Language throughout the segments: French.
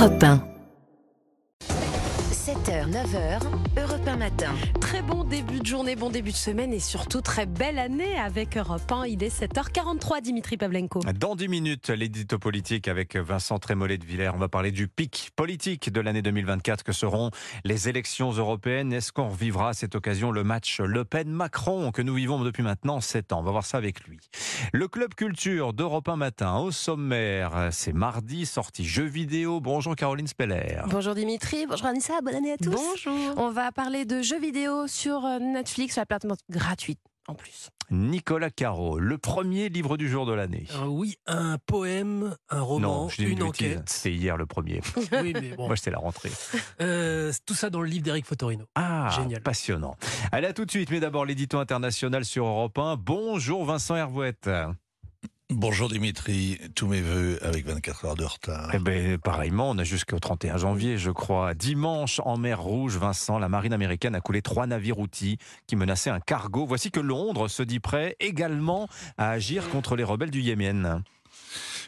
Europe 1. 7h, 9h, Europe 1 matin. Très bon début de journée, bon début de semaine et surtout très belle année avec Europe 1. Il est 7h43, Dimitri Pavlenko. Dans 10 minutes, l'édito politique avec Vincent Trémollet de Villers. On va parler du pic politique de l'année 2024 que seront les élections européennes? Est-ce qu'on revivra à cette occasion le match Le Pen-Macron que nous vivons depuis maintenant 7 ans? On va voir ça avec lui. Le club culture d'Europe 1 matin au sommaire. C'est mardi, sortie jeux vidéo. Bonjour Caroline Speller. Bonjour Dimitri, bonjour Anissa, bonne année à tous. Bonjour. On va parler de jeux vidéo sur euh, Netflix, sur la plateforme gratuite en plus. Nicolas Caro, le premier livre du jour de l'année. Euh, oui, un poème, un roman, non, je dis une enquête. C'est hier le premier. Oui, mais bon. Moi, c'était la rentrée. Euh, tout ça dans le livre d'Éric Fotorino. Ah, Génial. passionnant. Allez, à tout de suite. Mais d'abord, l'édito international sur Europe 1. Bonjour Vincent Hervouette. Bonjour Dimitri, tous mes voeux avec 24 heures de retard. Eh ben, pareillement, on a jusqu'au 31 janvier, je crois. Dimanche, en mer Rouge, Vincent, la marine américaine a coulé trois navires outils qui menaçaient un cargo. Voici que Londres se dit prêt également à agir contre les rebelles du Yémen.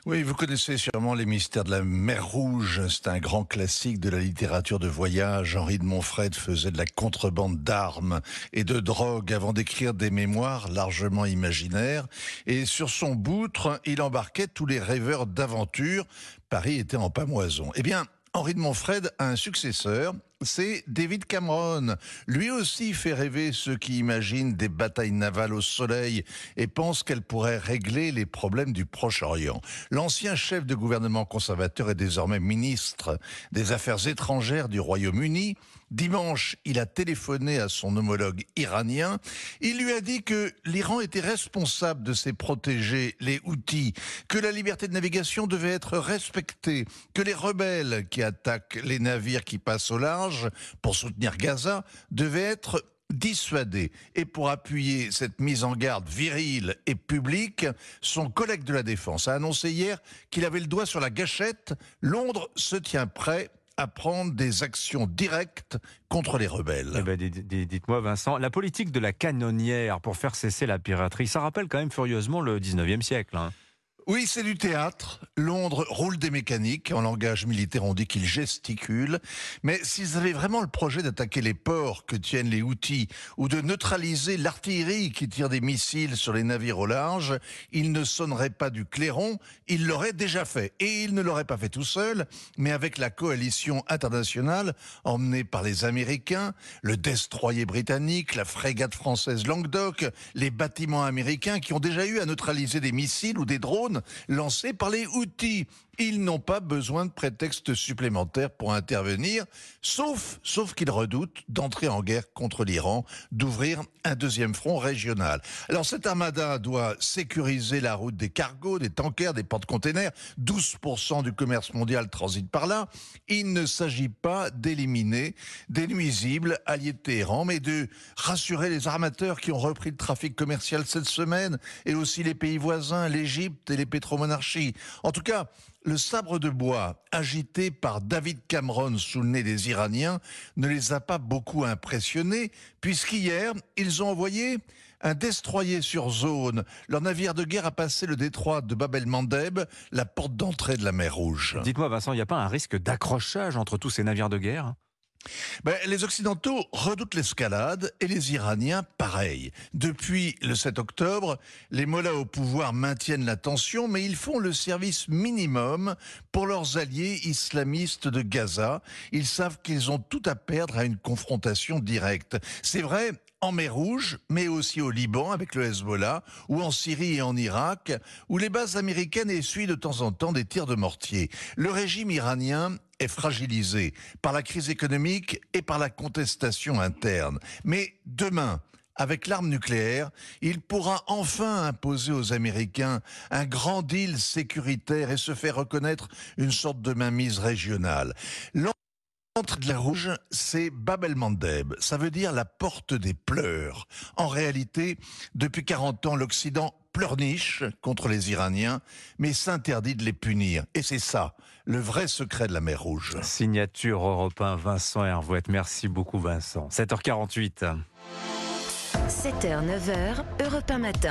Oui, vous connaissez sûrement les mystères de la mer Rouge. C'est un grand classique de la littérature de voyage. Henri de Montfred faisait de la contrebande d'armes et de drogue avant d'écrire des mémoires largement imaginaires. Et sur son boutre, il embarquait tous les rêveurs d'aventure. Paris était en pamoison. Eh bien, Henri de Montfred a un successeur, c'est David Cameron. Lui aussi fait rêver ceux qui imaginent des batailles navales au soleil et pensent qu'elles pourraient régler les problèmes du Proche-Orient. L'ancien chef de gouvernement conservateur est désormais ministre des Affaires étrangères du Royaume-Uni. Dimanche, il a téléphoné à son homologue iranien. Il lui a dit que l'Iran était responsable de ses protégés, les Houthis, que la liberté de navigation devait être respectée, que les rebelles qui attaquent les navires qui passent au large pour soutenir Gaza devaient être dissuadés. Et pour appuyer cette mise en garde virile et publique, son collègue de la Défense a annoncé hier qu'il avait le doigt sur la gâchette. Londres se tient prêt à prendre des actions directes contre les rebelles. Eh ben, dites- dites- Dites-moi, Vincent, la politique de la canonnière pour faire cesser la piraterie, ça rappelle quand même furieusement le 19e siècle. hein. Oui, c'est du théâtre. Londres roule des mécaniques. En langage militaire, on dit qu'ils gesticulent. Mais s'ils avaient vraiment le projet d'attaquer les ports que tiennent les outils ou de neutraliser l'artillerie qui tire des missiles sur les navires au large, ils ne sonneraient pas du clairon. Ils l'auraient déjà fait. Et ils ne l'auraient pas fait tout seuls, mais avec la coalition internationale emmenée par les Américains, le destroyer britannique, la frégate française Languedoc, les bâtiments américains qui ont déjà eu à neutraliser des missiles ou des drones lancés par les Houthis. Ils n'ont pas besoin de prétexte supplémentaire pour intervenir, sauf, sauf qu'ils redoutent d'entrer en guerre contre l'Iran, d'ouvrir un deuxième front régional. Alors cette armada doit sécuriser la route des cargos, des tankers, des porte-containers. 12% du commerce mondial transite par là. Il ne s'agit pas d'éliminer des nuisibles alliés de Téhéran, mais de rassurer les armateurs qui ont repris le trafic commercial cette semaine, et aussi les pays voisins, l'Égypte et les pétromonarchies. En tout cas, le sabre de bois agité par David Cameron sous le nez des Iraniens ne les a pas beaucoup impressionnés, puisqu'hier, ils ont envoyé un destroyer sur zone. Leur navire de guerre a passé le détroit de Bab el-Mandeb, la porte d'entrée de la mer Rouge. Dites-moi, Vincent, il n'y a pas un risque d'accrochage entre tous ces navires de guerre? Ben, les Occidentaux redoutent l'escalade et les Iraniens pareil. Depuis le 7 octobre, les mollahs au pouvoir maintiennent la tension, mais ils font le service minimum pour leurs alliés islamistes de Gaza. Ils savent qu'ils ont tout à perdre à une confrontation directe. C'est vrai, en mer Rouge, mais aussi au Liban avec le Hezbollah, ou en Syrie et en Irak, où les bases américaines essuient de temps en temps des tirs de mortier. Le régime iranien est fragilisé par la crise économique et par la contestation interne. Mais demain, avec l'arme nucléaire, il pourra enfin imposer aux Américains un grand deal sécuritaire et se faire reconnaître une sorte de mainmise régionale. L'entrée de la rouge, c'est Bab el-Mandeb. Ça veut dire la porte des pleurs. En réalité, depuis 40 ans, l'Occident pleurniche contre les Iraniens, mais s'interdit de les punir. Et c'est ça, le vrai secret de la mer Rouge. Signature européen Vincent Hervouette. Merci beaucoup, Vincent. 7h48. 7h, 9h, Europe 1 matin.